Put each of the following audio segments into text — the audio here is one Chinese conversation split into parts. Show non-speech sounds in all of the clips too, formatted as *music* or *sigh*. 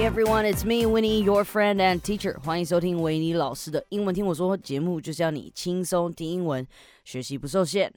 Hey everyone, it's me, Winnie, your friend and teacher. 欢迎收听维尼老师的英文听我说节目，就是要你轻松听英文，学习不受限。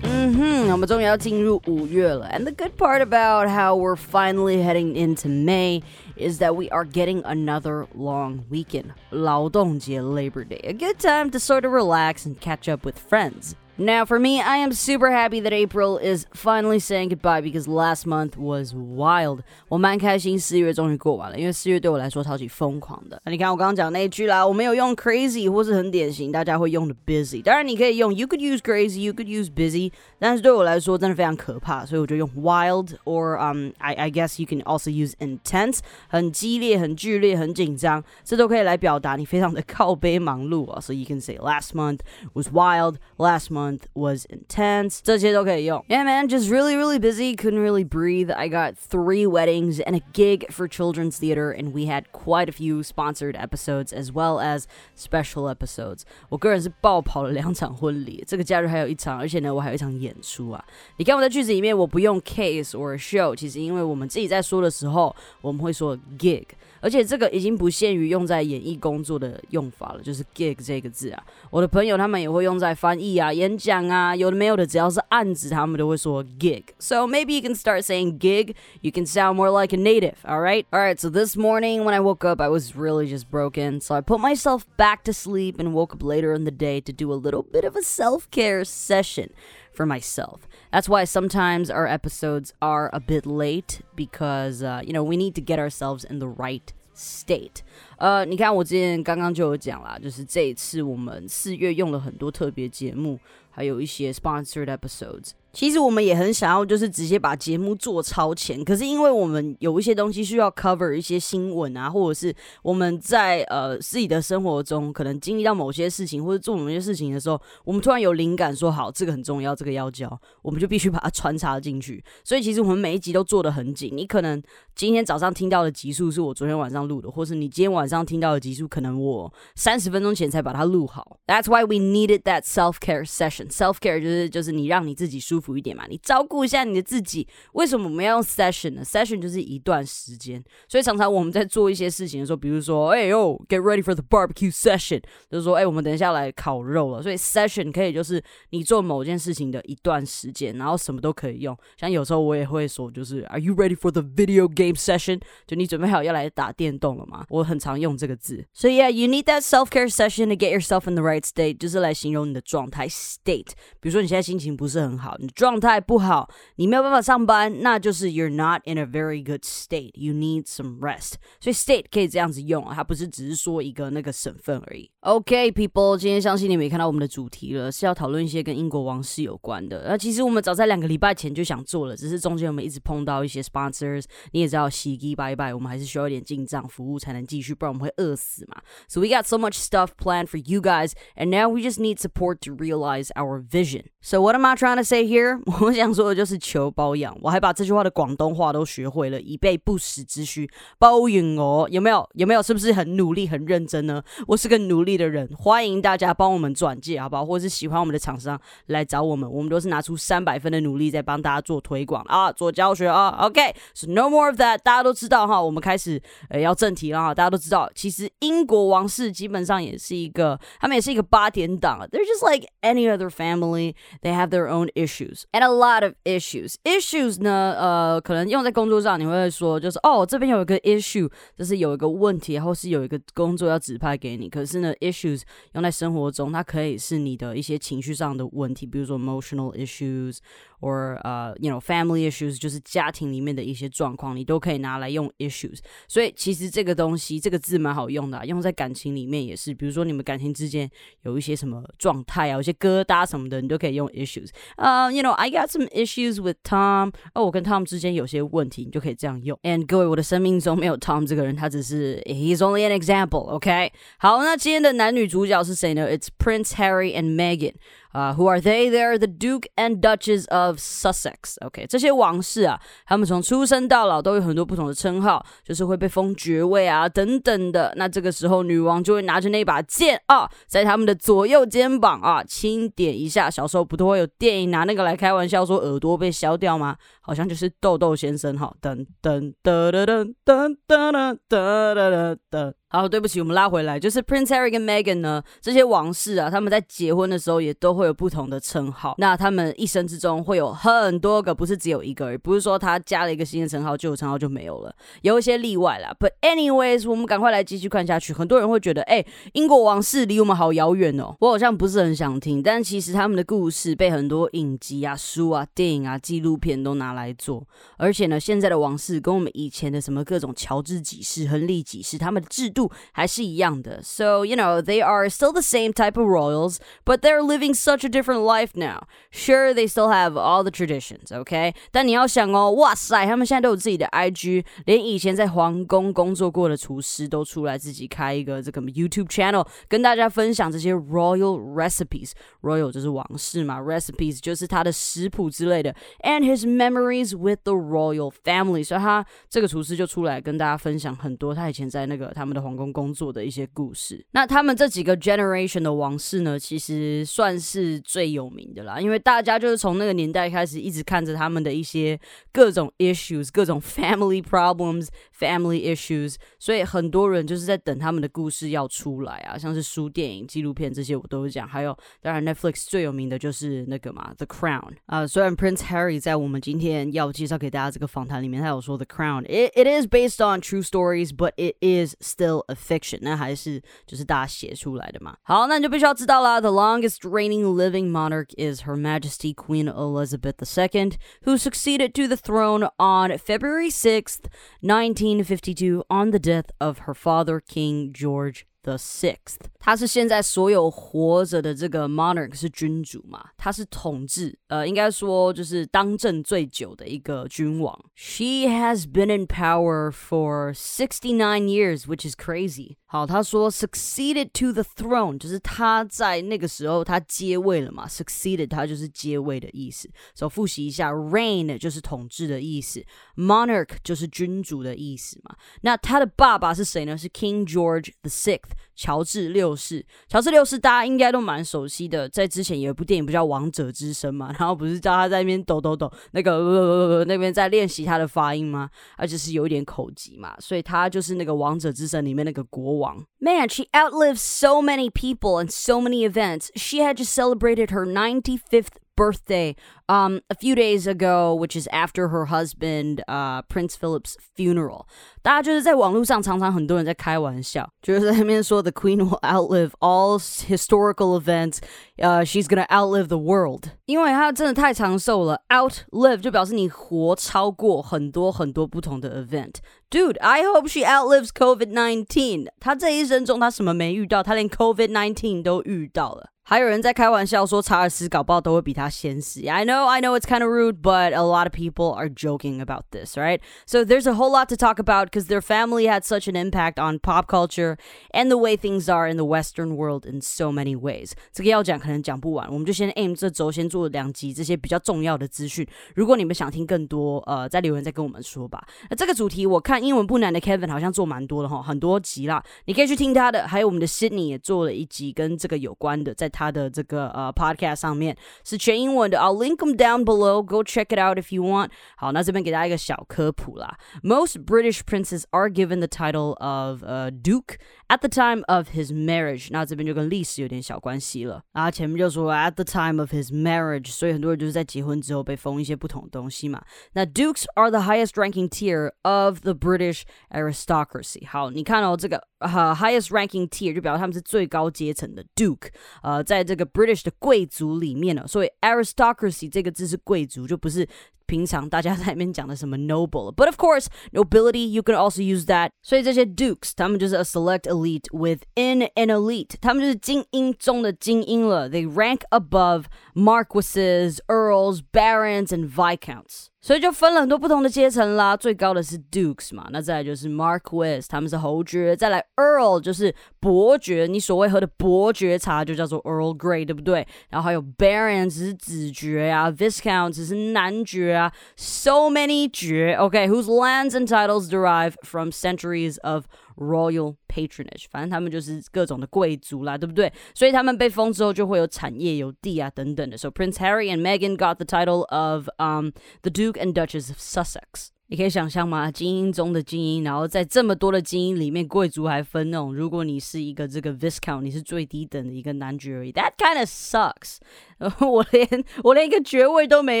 嗯哼，我们终于要进入五月了。And the good part about how we're finally heading into May is that we are getting another long weekend. 劳动节 Labor Day. A good time to sort of relax and catch up with friends. Now, for me, I am super happy that April is finally saying goodbye because last month was wild. 我蛮开心四月终于过完了，因为四月对我来说超级疯狂的。那你看我刚刚讲那一句啦，我没有用 crazy 或是很典型大家会用的 busy。当然你可以用 you could use crazy, you could use busy，但是对我来说真的非常可怕，所以我就用 wild or um I I guess you can also use intense，很激烈、很剧烈、很紧张，这都可以来表达你非常的靠背忙碌啊。So you can say last month was wild, last month month was intense. 这些都可以用. Yeah, man, just really, really busy. Couldn't really breathe. I got three weddings and a gig for children's theater, and we had quite a few sponsored episodes as well as special episodes. 我个人是爆跑了两场婚礼，这个假日还有一场，而且呢，我还有一场演出啊。你看我在句子里面，我不用 case or show，其实因为我们自己在说的时候，我们会说 gig。而且这个已经不限于用在演艺工作的用法了，就是 gig 这个字啊。我的朋友他们也会用在翻译啊、演 讲啊，有的没有的，只要是案子，他们都会说 gig。So maybe you can start saying gig. You can sound more like a native. All right. All right. So this morning when I woke up, I was really just broken. So I put myself back to sleep and woke up later in the day to do a little bit of a self care session for myself. That's why sometimes our episodes are a bit late because, uh, you know, we need to get ourselves in the right state。 呃，你看我之前刚刚就有讲啦，就是这一次我们四月用了很多特别节目，还有一些 sponsored episodes。其实我们也很想要，就是直接把节目做超前。可是因为我们有一些东西需要 cover 一些新闻啊，或者是我们在呃自己的生活中可能经历到某些事情，或者做某些事情的时候，我们突然有灵感，说好这个很重要，这个要教，我们就必须把它穿插进去。所以其实我们每一集都做的很紧。你可能今天早上听到的集数是我昨天晚上录的，或是你今天晚晚上听到的集数，可能我三十分钟前才把它录好。That's why we needed that self care session. Self care 就是就是你让你自己舒服。一点嘛，你照顾一下你的自己。为什么我们要用 session 呢？session 就是一段时间，所以常常我们在做一些事情的时候，比如说，哎呦，get ready for the barbecue session，就是说，哎，我们等一下来烤肉了。所以 session 可以就是你做某件事情的一段时间，然后什么都可以用。像有时候我也会说，就是 Are you ready for the video game session？就你准备好要来打电动了吗？我很常用这个字。所以 yeah，you need that self care session to get yourself in the right state，就是来形容你的状态 state。比如说你现在心情不是很好，你。状态不好，你没有办法上班，那就是 you're not in a very good state. You need some rest. 所以 state 可以这样子用啊，它不是只是说一个那个省份而已。OK, people，今天相信你们也看到我们的主题了，是要讨论一些跟英国王室有关的。那其实我们早在两个礼拜前就想做了，只是中间我们一直碰到一些 sponsors。你也知道，洗衣拜拜，我们还是需要一点进账服务才能继续，不然我们会饿死嘛。So we got so much stuff planned for you guys, and now we just need support to realize our vision. So what am I trying to say here? *laughs* 我想说的就是求包养，我还把这句话的广东话都学会了，以备不时之需。包养哦，有没有？有没有？是不是很努力、很认真呢？我是个努力的人，欢迎大家帮我们转介，好不好？或者是喜欢我们的厂商来找我们，我们都是拿出三百分的努力在帮大家做推广啊，做教学啊。OK，so no more of that，大家都知道哈。我们开始呃要正题了哈。大家都知道，其实英国王室基本上也是一个，他们也是一个八点档。They're just like any other family. They have their own issues. and a lot of issues. Issues 呢，呃，可能用在工作上，你会说就是哦，这边有一个 issue，就是有一个问题，或是有一个工作要指派给你。可是呢，issues 用在生活中，它可以是你的一些情绪上的问题，比如说 emotional issues。or 呃，you know family issues 就是家庭里面的一些状况，你都可以拿来用 issues。所以其实这个东西这个字蛮好用的，用在感情里面也是。比如说你们感情之间有一些什么状态啊，有些疙瘩什么的，你都可以用 issues。呃，you know I got some issues with Tom。哦，我跟 Tom 之间有些问题，你就可以这样用。And 各位，我的生命中没有 Tom 这个人，他只是 he's only an example。OK，好，那今天的男女主角是谁呢？It's Prince Harry and Meghan。啊、，Who are they? They're the Duke and Duchess of Sussex. OK，这些王室啊，他们从出生到老都有很多不同的称号，就是会被封爵位啊等等的。那这个时候，女王就会拿着那把剑啊，在他们的左右肩膀啊轻点一下。小时候不都会有电影拿那个来开玩笑，说耳朵被削掉吗？好像就是豆豆先生哈，噔噔噔噔噔噔噔噔噔噔。好，对不起，我们拉回来，就是 Prince Harry 跟 Meghan 呢，这些王室啊，他们在结婚的时候也都会有不同的称号。那他们一生之中会有很多个，不是只有一个，而不是说他加了一个新的称号，旧的称号就没有了，有一些例外啦。But anyways，我们赶快来继续看下去。很多人会觉得，哎，英国王室离我们好遥远哦，我好像不是很想听。但其实他们的故事被很多影集啊、书啊、电影啊、纪录片都拿来做。而且呢，现在的王室跟我们以前的什么各种乔治几世、亨利几世，他们的制度 还是一样的。So you know they are still the same type of royals, but they're living such a different life now. Sure, they still have all the traditions, OK？但你要想哦，哇塞，他们现在都有自己的 IG，连以前在皇宫工作过的厨师都出来自己开一个这个 YouTube channel，跟大家分享这些 royal recipes。Royal 就是王室嘛，recipes 就是他的食谱之类的，and his memories with the royal family。所以他这个厨师就出来跟大家分享很多他以前在那个他们的 皇宫工作的一些故事。那他们这几个 generation 的王室呢，其实算是最有名的啦，因为大家就是从那个年代开始一直看着他们的一些各种 issues、各种 family problems、family issues，所以很多人就是在等他们的故事要出来啊，像是书、电影、纪录片这些我都会讲。还有，当然 Netflix 最有名的就是那个嘛，《The Crown》啊。虽然 Prince Harry 在我们今天要介绍给大家这个访谈里面，他有说《The Crown》it it is based on true stories, but it is still a fiction。那还是就是大家写出来的嘛。好，那你就必须要知道啦。The longest reigning living monarch is Her Majesty Queen Elizabeth II, who succeeded to the throne on February 6th, 1952, on the death of her father, King George the sixth，他是现在所有活着的这个 monarch 是君主嘛？他是统治，呃，应该说就是当政最久的一个君王。She has been in power for sixty nine years, which is crazy。 好，他说 succeeded to the throne，就是他在那个时候他接位了嘛？succeeded 他就是接位的意思。所以复习一下，reign 就是统治的意思，monarch 就是君主的意思嘛。那他的爸爸是谁呢？是 King George the Sixth。乔治六世，乔治六世大家应该都蛮熟悉的，在之前有一部电影不叫《王者之声》嘛，然后不是叫他在那边抖抖抖，那个呃呃呃那边在练习他的发音吗？而且是有一点口疾嘛，所以他就是那个《王者之声》里面那个国王。Man, she outlives so many people and so many events. She had just celebrated her 95th birthday um, a few days ago, which is after her husband uh, Prince Philip's funeral. 大家就是在网络上常常很多人在开玩笑，就是在那边说 the Queen will outlive all historical events. Uh, she's gonna outlive the world，因为她真的太长寿了。Outlive 就表示你活超过很多很多不同的 event。Dude, I hope she outlives COVID nineteen. 她这一生中她什么没遇到？她连 COVID nineteen 都遇到了。 还有人在开玩笑说查尔斯搞不好都会比他先死。I know, I know it's kind of rude, but a lot of people are joking about this, right? So there's a whole lot to talk about because their family had such an impact on pop culture and the way things are in the Western world in so many ways. 这个要讲可能讲不完，我们就先 aim 这周先做两集这些比较重要的资讯。如果你们想听更多，呃，在留言再跟我们说吧。那这个主题我看英文不难的 Kevin 好像做蛮多的哈，很多集啦，你可以去听他的。还有我们的 Sydney 也做了一集跟这个有关的，在 他的这个呃 podcast 上面是全英文的，I'll link them down below. Go check it out if you want. 好，那这边给大家一个小科普啦。Most British princes are given the title of uh, Duke at the time of his marriage. 那这边就跟历史有点小关系了。啊，前面就说 at the time of his marriage，所以很多人就是在结婚之后被封一些不同的东西嘛。那 Dukes are the highest ranking tier of the British aristocracy. 好，你看哦，这个 呃 highest ranking tier 就表示他们是最高阶层的 Duke。呃，在这个 British 的贵族里面呢，所以 aristocracy 这个字是贵族，就不是平常大家在里面讲的什么 noble。But of course, nobility you can also use that。所以这些 dukes 他们就是 a select elite within an elite，他们就是精英中的精英了。They rank above marquises, earls, barons, and viscounts。所以就分了很多不同的阶层啦，最高的是 dukes 嘛，那再来就是 marquis，他们是侯爵，再来 earl 就是伯爵，你所谓喝的伯爵茶就叫做 Earl Grey，对不对？然后还有 baron 只是子爵啊，viscount 只是男爵 啊，so many 爵，OK，whose lands and titles derive from centuries of royal patronage，反正他们就是各种的贵族啦，对不对？所以他们被封之后就会有产业、有地啊等等的。So Prince Harry and Meghan got the title of um the Duke and Duchess of Sussex。 你可以想象吗？精英中的精英，然后在这么多的精英里面，贵族还分那种，如果你是一个这个 viscount，你是最低等的一个男爵而已。That kind of sucks。*laughs* 我连我连一个爵位都没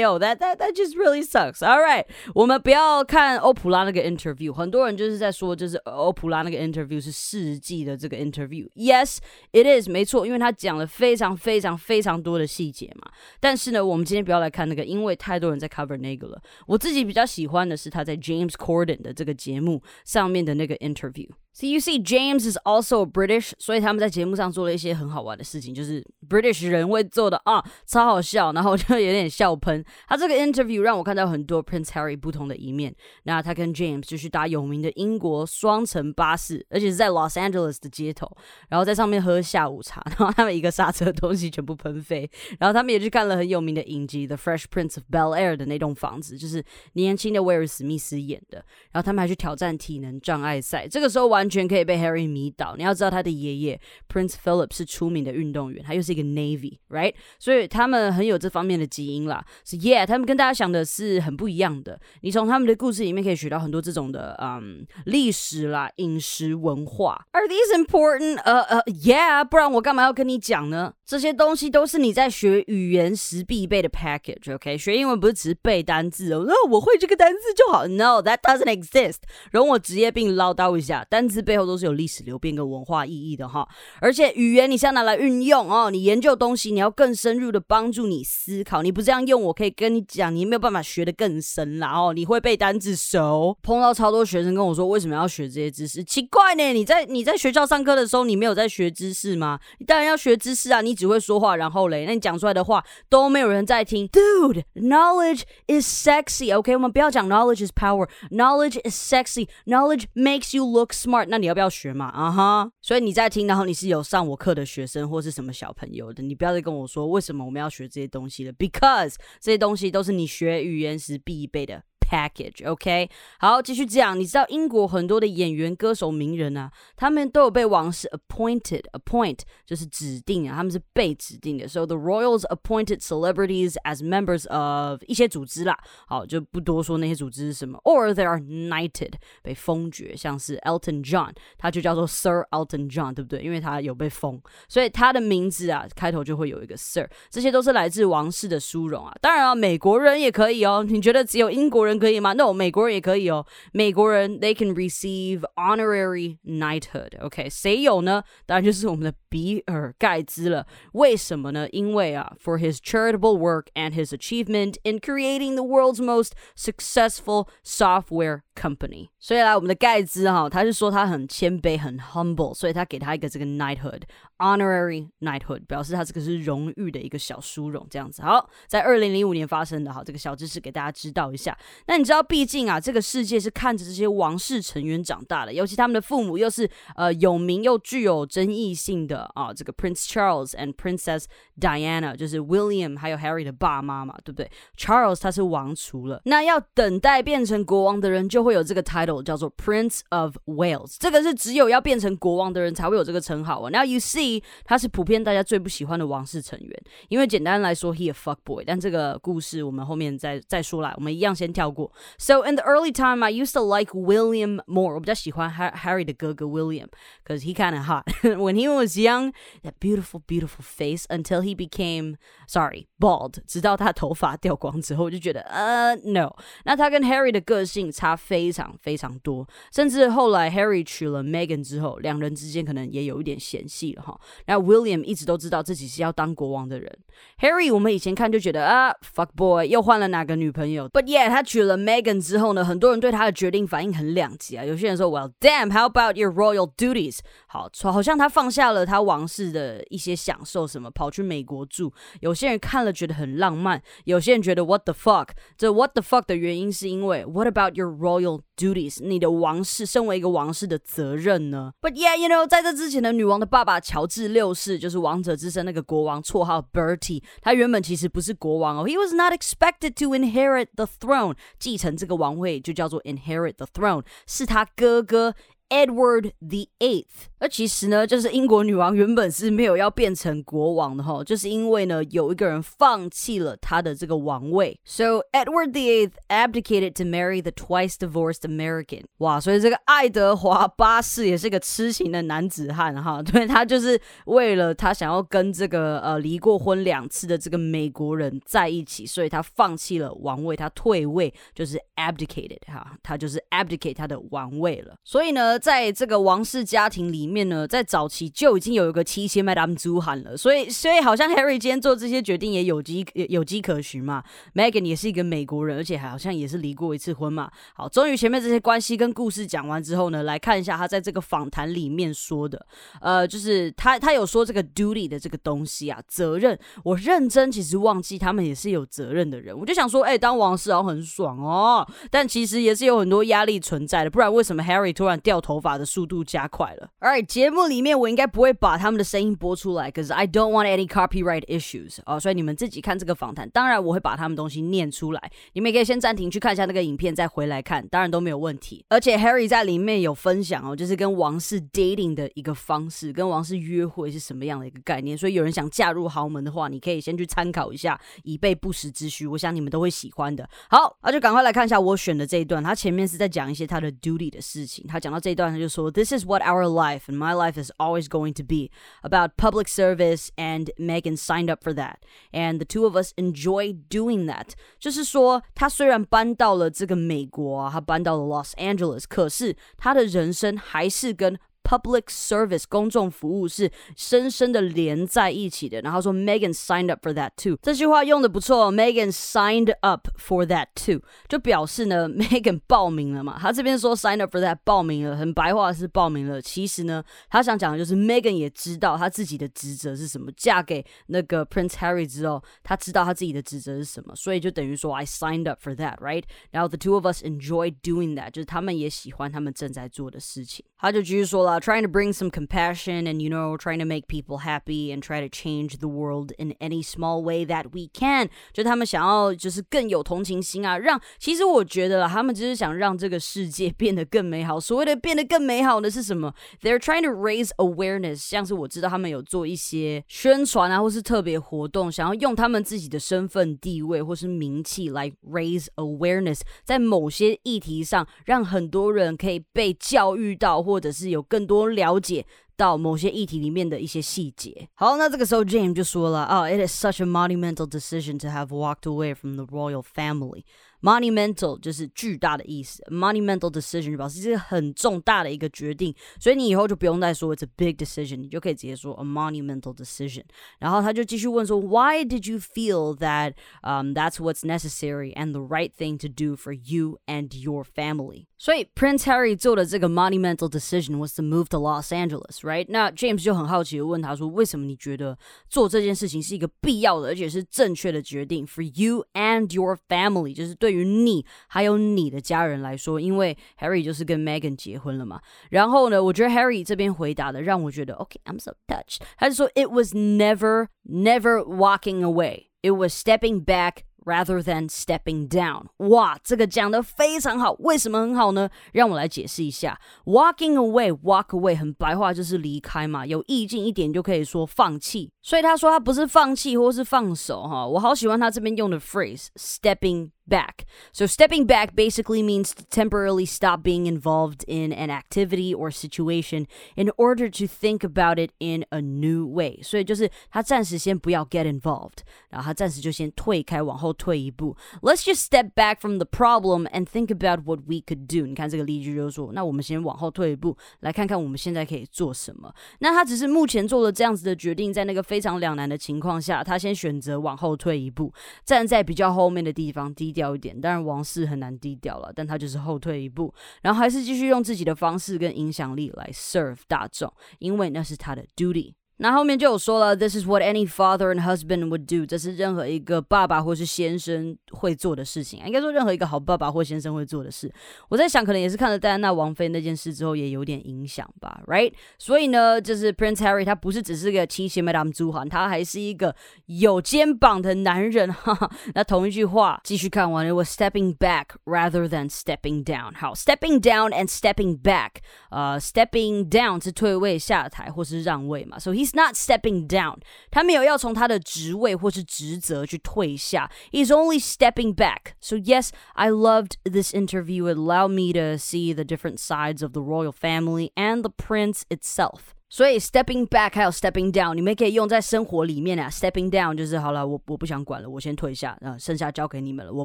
有，that that that just really sucks. All right，我们不要看欧普拉那个 interview，很多人就是在说，就是欧普拉那个 interview 是世纪的这个 interview。Yes, it is，没错，因为他讲了非常非常非常多的细节嘛。但是呢，我们今天不要来看那个，因为太多人在 cover 那个了。我自己比较喜欢的是他在 James Corden 的这个节目上面的那个 interview。So you see, James is also British，所以他们在节目上做了一些很好玩的事情，就是 British 人会做的啊，超好笑，然后我就有点笑喷。他这个 interview 让我看到很多 Prince Harry 不同的一面。那他跟 James 就去搭有名的英国双层巴士，而且是在 Los Angeles 的街头，然后在上面喝下午茶，*laughs* 然后他们一个刹车东西全部喷飞。然后他们也去看了很有名的影集《The Fresh Prince of Bel Air》的那栋房子，就是年轻的威尔史密斯演的。然后他们还去挑战体能障碍赛，这个时候完。完全可以被 Harry 迷倒。你要知道，他的爷爷 Prince Philip 是出名的运动员，他又是一个 Navy，right？所以他们很有这方面的基因啦。是 Yeah，他们跟大家想的是很不一样的。你从他们的故事里面可以学到很多这种的，嗯，历史啦、饮食文化。Are these important？呃呃，Yeah，不然我干嘛要跟你讲呢？这些东西都是你在学语言时必备的 package，OK？学英文不是只是背单字哦，那我会这个单字就好。No，that doesn't exist。容我职业病唠叨一下，单词背后都是有历史流变跟文化意义的哈。而且语言你是要拿来运用哦，你研究东西你要更深入的帮助你思考。你不这样用，我可以跟你讲，你没有办法学得更深啦哦。你会背单字熟，碰到超多学生跟我说为什么要学这些知识？奇怪呢，你在你在学校上课的时候，你没有在学知识吗？你当然要学知识啊，你。只会说话，然后嘞，那你讲出来的话都没有人在听。Dude, knowledge is sexy. OK，我们不要讲 knowledge is power. Knowledge is sexy. Knowledge makes you look smart. 那你要不要学嘛？啊哈。所以你在听，然后你是有上我课的学生或是什么小朋友的，你不要再跟我说为什么我们要学这些东西了，because 这些东西都是你学语言时必备的。package，OK，好，继续讲。你知道英国很多的演员、歌手、名人啊，他们都有被王室 appointed，appoint 就是指定啊，他们是被指定的。So the royals appointed celebrities as members of 一些组织啦，好，就不多说那些组织是什么。Or they are knighted，被封爵，像是 Elton John，他就叫做 Sir Elton John，对不对？因为他有被封，所以他的名字啊，开头就会有一个 Sir。这些都是来自王室的殊荣啊。当然啊，美国人也可以哦。你觉得只有英国人？可以吗？No，美国人也可以哦。美国人 they can receive honorary knighthood。OK，谁有呢？当然就是我们的比尔盖茨了。为什么呢？因为啊，for his charitable work and his achievement in creating the world's most successful software company。所以来我们的盖茨哈，他是说他很谦卑，很 humble，所以他给他一个这个 knighthood。Honorary knighthood 表示他这个是荣誉的一个小殊荣，这样子。好，在二零零五年发生的，好，这个小知识给大家知道一下。那你知道，毕竟啊，这个世界是看着这些王室成员长大的，尤其他们的父母又是呃有名又具有争议性的啊，这个 Prince Charles and Princess Diana，就是 William 还有 Harry 的爸妈嘛，对不对？Charles 他是王储了，那要等待变成国王的人就会有这个 title，叫做 Prince of Wales。这个是只有要变成国王的人才会有这个称号啊。那 You see。他是普遍大家最不喜欢的王室成员，因为简单来说，he a fuck boy。但这个故事我们后面再再说来，我们一样先跳过。So in the early time, I used to like William more。我比较喜欢 Harry 的哥哥 William，cause he kind of hot *laughs* when he was young. That beautiful, beautiful face until he became sorry bald。直到他头发掉光之后，我就觉得呃 no。那他跟 Harry 的个性差非 非常非常多，甚至后来 Harry 娶了 Megan 之后，两人之间可能也有一点嫌隙了哈。那 William 一直都知道自己是要当国王的人，Harry 我们以前看就觉得啊，fuck boy 又换了哪个女朋友？But yeah，他娶了 Megan 之后呢，很多人对他的决定反应很两极啊。有些人说，Well damn，how about your royal duties？好，好像他放下了他王室的一些享受，什么跑去美国住。有些人看了觉得很浪漫，有些人觉得 What the fuck？这 What the fuck 的原因是因为 What about your royal duties？你的王室，身为一个王室的责任呢？But yeah，you know，在这之前的女王的爸爸乔治六世，就是王者之身那个国王，绰号 Bertie，他原本其实不是国王哦，He was not expected to inherit the throne，继承这个王位就叫做 inherit the throne，是他哥哥。Edward the Eighth，而其实呢，就是英国女王原本是没有要变成国王的哈，就是因为呢，有一个人放弃了他的这个王位。So Edward the Eighth abdicated to marry the twice divorced American。哇，所以这个爱德华八世也是个痴情的男子汉哈，对他就是为了他想要跟这个呃离过婚两次的这个美国人在一起，所以他放弃了王位，他退位就是 abdicated 哈，他就是 abdicate 他的王位了。所以呢。在这个王室家庭里面呢，在早期就已经有一个七仙 Madame 朱罕了，所以所以好像 Harry 今天做这些决定也有机有机可循嘛。Megan 也是一个美国人，而且还好像也是离过一次婚嘛。好，终于前面这些关系跟故事讲完之后呢，来看一下他在这个访谈里面说的，呃，就是他他有说这个 duty 的这个东西啊，责任。我认真其实忘记他们也是有责任的人，我就想说，哎，当王室好像很爽哦，但其实也是有很多压力存在的，不然为什么 Harry 突然掉？头发的速度加快了。All right，节目里面我应该不会把他们的声音播出来，cause I don't want any copyright issues 哦，所以你们自己看这个访谈。当然我会把他们东西念出来，你们也可以先暂停去看一下那个影片，再回来看，当然都没有问题。而且 Harry 在里面有分享哦，就是跟王室 dating 的一个方式，跟王室约会是什么样的一个概念。所以有人想嫁入豪门的话，你可以先去参考一下，以备不时之需。我想你们都会喜欢的。好，那就赶快来看一下我选的这一段。他前面是在讲一些他的 duty 的事情，他讲到这。段他就说，This is what our life and my life is always going to be about public service, and Megan signed up for that, and the two of us enjoy doing that。就是说，他虽然搬到了这个美国啊，他搬到了 Los Angeles，可是他的人生还是跟 public service 公众服务是深深的连在一起的。然后说 Megan signed up for that too，这句话用的不错，Megan signed up for that too，就表示呢 Megan 报名了嘛。他这边说 signed up for that 报名了，很白话是报名了。其实呢，他想讲的就是 Megan 也知道他自己的职责是什么。嫁给那个 Prince Harry 之后，他知道他自己的职责是什么，所以就等于说 I signed up for that，right？然后 the two of us enjoy doing that，就是他们也喜欢他们正在做的事情。他就继续说了。trying to bring some compassion and, you know, trying to make people happy and try to change the world in any small way that we can。就他们想要就是更有同情心啊，让其实我觉得他们只是想让这个世界变得更美好。所谓的变得更美好的是什么？They're trying to raise awareness，像是我知道他们有做一些宣传啊，或是特别活动，想要用他们自己的身份地位或是名气来 raise awareness，在某些议题上让很多人可以被教育到，或者是有更多了解到某些议题里面的一些细节。好，那这个时候 James 就说了啊、oh,，It is such a monumental decision to have walked away from the royal family。Monumental 就是巨大的意思，monumental decision 就表示这是很重大的一个决定，所以你以后就不用再说 it's a big decision，你就可以直接说 a monumental decision。然后他就继续问说，Why did you feel that um that's what's necessary and the right thing to do for you and your family？ 所以 Prince Harry 做的这个 monumental decision was to move to Los Angeles，right？那 James 就很好奇的问他说，为什么你觉得做这件事情是一个必要的，而且是正确的决定 for you and your family？就是对。对于你还有你的家人来说，因为 Harry 就是跟 Megan 结婚了嘛。然后呢，我觉得 Harry 这边回答的让我觉得 OK，I'm so touched。他就说 It was never, never walking away. It was stepping back rather than stepping down。哇，这个讲的非常好。为什么很好呢？让我来解释一下。Walking away，walk away 很白话就是离开嘛，有意境一点就可以说放弃。所以他说他不是放弃或是放手哈。我好喜欢他这边用的 phrase，stepping back. So stepping back basically means to temporarily stop being involved in an activity or situation in order to think about it in a new way. 所以就是他暂时先不要 get involved，然后他暂时就先退开，往后退一步。Let's just step back from the problem and think about what we could do。你看这个例句就是说，那我们先往后退一步，来看看我们现在可以做什么。那他只是目前做了这样子的决定，在那个非常两难的情况下，他先选择往后退一步，站在比较后面的地方，低 调一点。当然，王室很难低调了，但他就是后退一步，然后还是继续用自己的方式跟影响力来 serve 大众，因为那是他的 duty。那后面就有说了，This is what any father and husband would do，这是任何一个爸爸或是先生会做的事情，应该说任何一个好爸爸或先生会做的事。我在想，可能也是看了戴安娜王妃那件事之后，也有点影响吧，right？所以呢，就是 Prince Harry 他不是只是个七姐妹 Madam 朱涵，他还是一个有肩膀的男人。哈哈。那同一句话，继续看完，It was stepping back rather than stepping down。好，stepping down and stepping back，呃，stepping down 是退位下台或是让位嘛，所以 he He's not stepping down. 他没有要从他的职位或是职责去退下。He's only stepping back. So yes, I loved this interview. It allowed me to see the different sides of the royal family and the prince itself. 所以 stepping back 还有 stepping down，你们可以用在生活里面啊。stepping down 就是好了，我我不想管了，我先退下，啊剩下交给你们了，我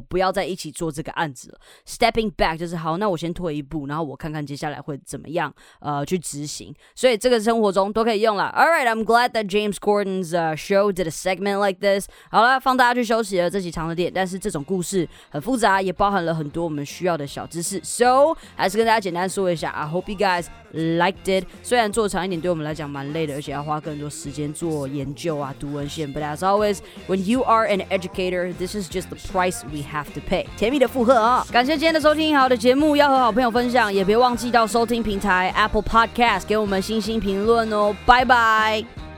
不要再一起做这个案子了。stepping back 就是好，那我先退一步，然后我看看接下来会怎么样，呃，去执行。所以这个生活中都可以用了。All right, I'm glad that James Corden's show did a segment like this。好了，放大家去休息了，这期长了点，但是这种故事很复杂，也包含了很多我们需要的小知识。So 还是跟大家简单说一下，I hope you guys liked it。虽然做长一点对我们来讲蛮累的，而且要花更多时间做研究啊、读文献。But as always, when you are an educator, this is just the price we have to pay。甜蜜的附和啊！感谢今天的收听，好的节目要和好朋友分享，也别忘记到收听平台 Apple Podcast 给我们星星评论哦。拜拜。